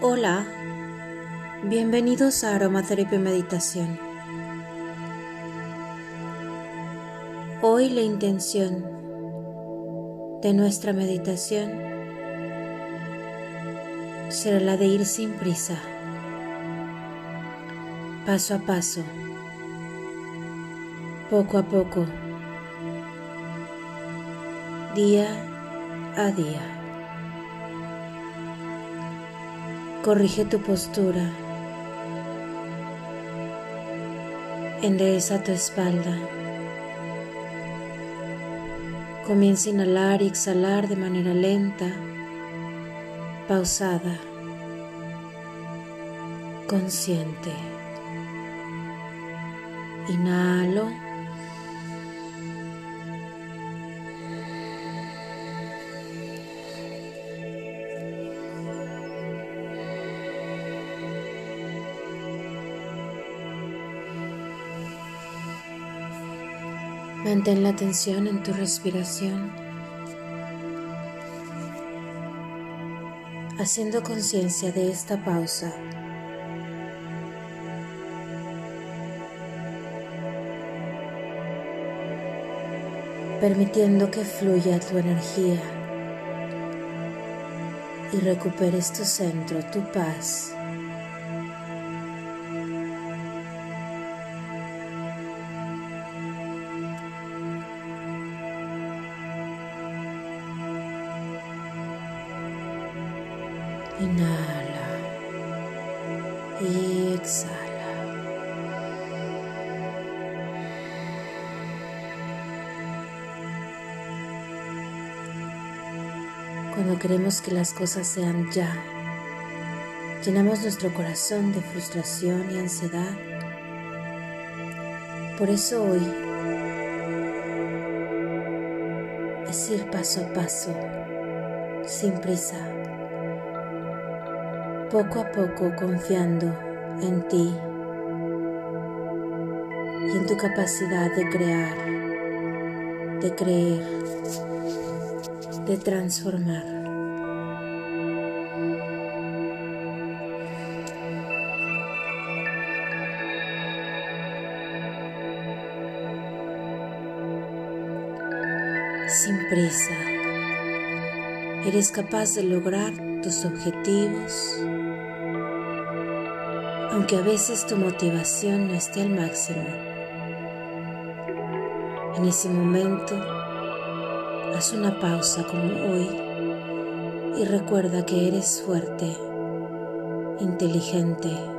Hola, bienvenidos a Aromaterapia Meditación. Hoy la intención de nuestra meditación será la de ir sin prisa, paso a paso, poco a poco, día a día. Corrige tu postura. Endereza tu espalda. Comienza a inhalar y exhalar de manera lenta, pausada, consciente. Inhalo. Mantén la atención en tu respiración, haciendo conciencia de esta pausa. permitiendo que fluya tu energía y recuperes tu centro, tu paz. Inhala y exhala. Cuando queremos que las cosas sean ya, llenamos nuestro corazón de frustración y ansiedad. Por eso hoy es ir paso a paso, sin prisa poco a poco confiando en ti y en tu capacidad de crear, de creer, de transformar. Eres capaz de lograr tus objetivos, aunque a veces tu motivación no esté al máximo. En ese momento, haz una pausa como hoy y recuerda que eres fuerte, inteligente.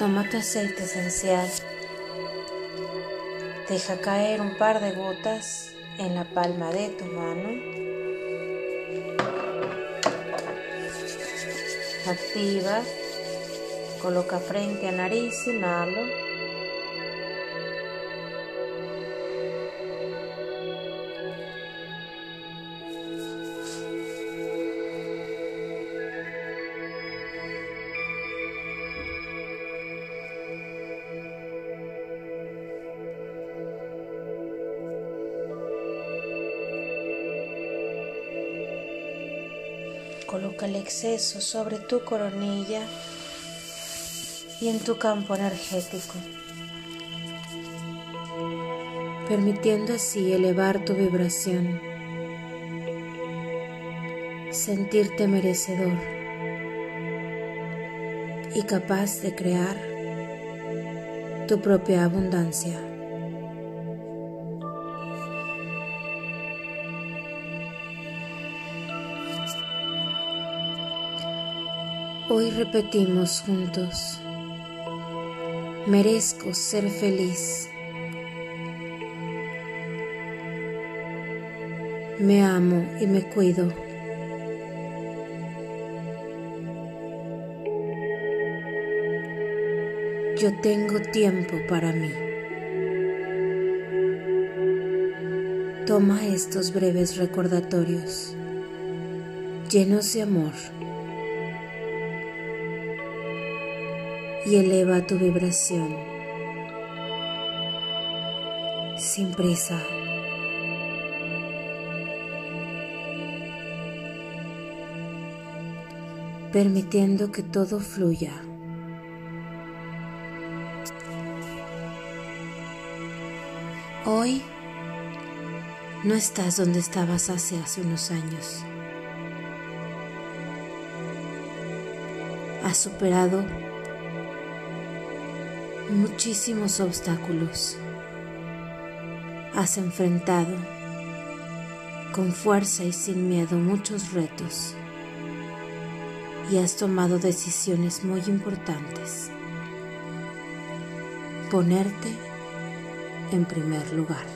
Toma tu aceite esencial. Deja caer un par de gotas en la palma de tu mano. Activa. Coloca frente a nariz, inhalo. Coloca el exceso sobre tu coronilla y en tu campo energético, permitiendo así elevar tu vibración, sentirte merecedor y capaz de crear tu propia abundancia. Hoy repetimos juntos, merezco ser feliz. Me amo y me cuido. Yo tengo tiempo para mí. Toma estos breves recordatorios llenos de amor. Y eleva tu vibración sin prisa. permitiendo que todo fluya. Hoy no estás donde estabas hace hace unos años. Has superado muchísimos obstáculos. Has enfrentado con fuerza y sin miedo muchos retos y has tomado decisiones muy importantes. Ponerte en primer lugar.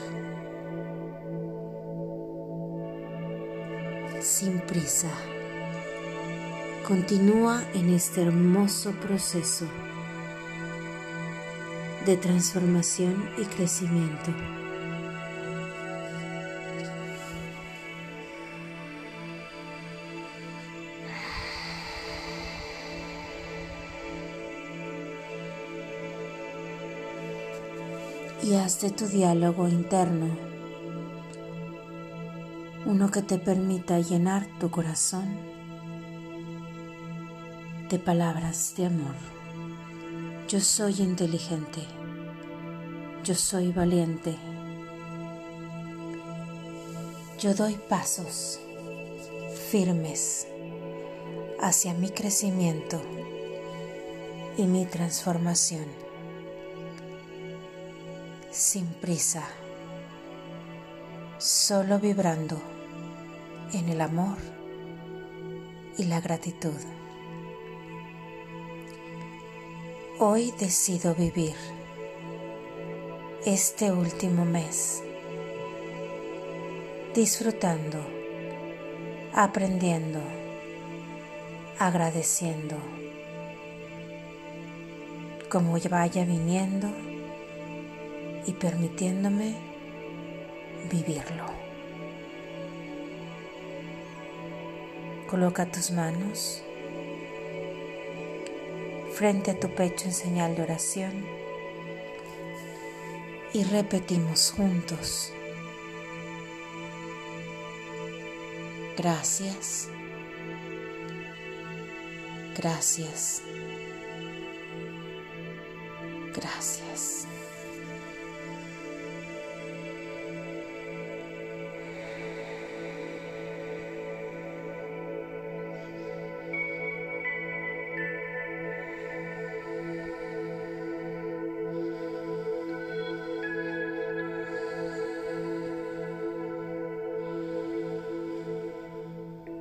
Sin prisa. Continúa en este hermoso proceso de transformación y crecimiento. y haz de tu diálogo interno uno que te permita llenar tu corazón de palabras de amor. Yo soy inteligente, yo soy valiente, yo doy pasos firmes hacia mi crecimiento y mi transformación. Sin prisa, solo vibrando en el amor y la gratitud. Hoy decido vivir este último mes disfrutando, aprendiendo, agradeciendo, como vaya viniendo y permitiéndome vivirlo. Coloca tus manos frente a tu pecho en señal de oración y repetimos juntos. Gracias. Gracias. Gracias.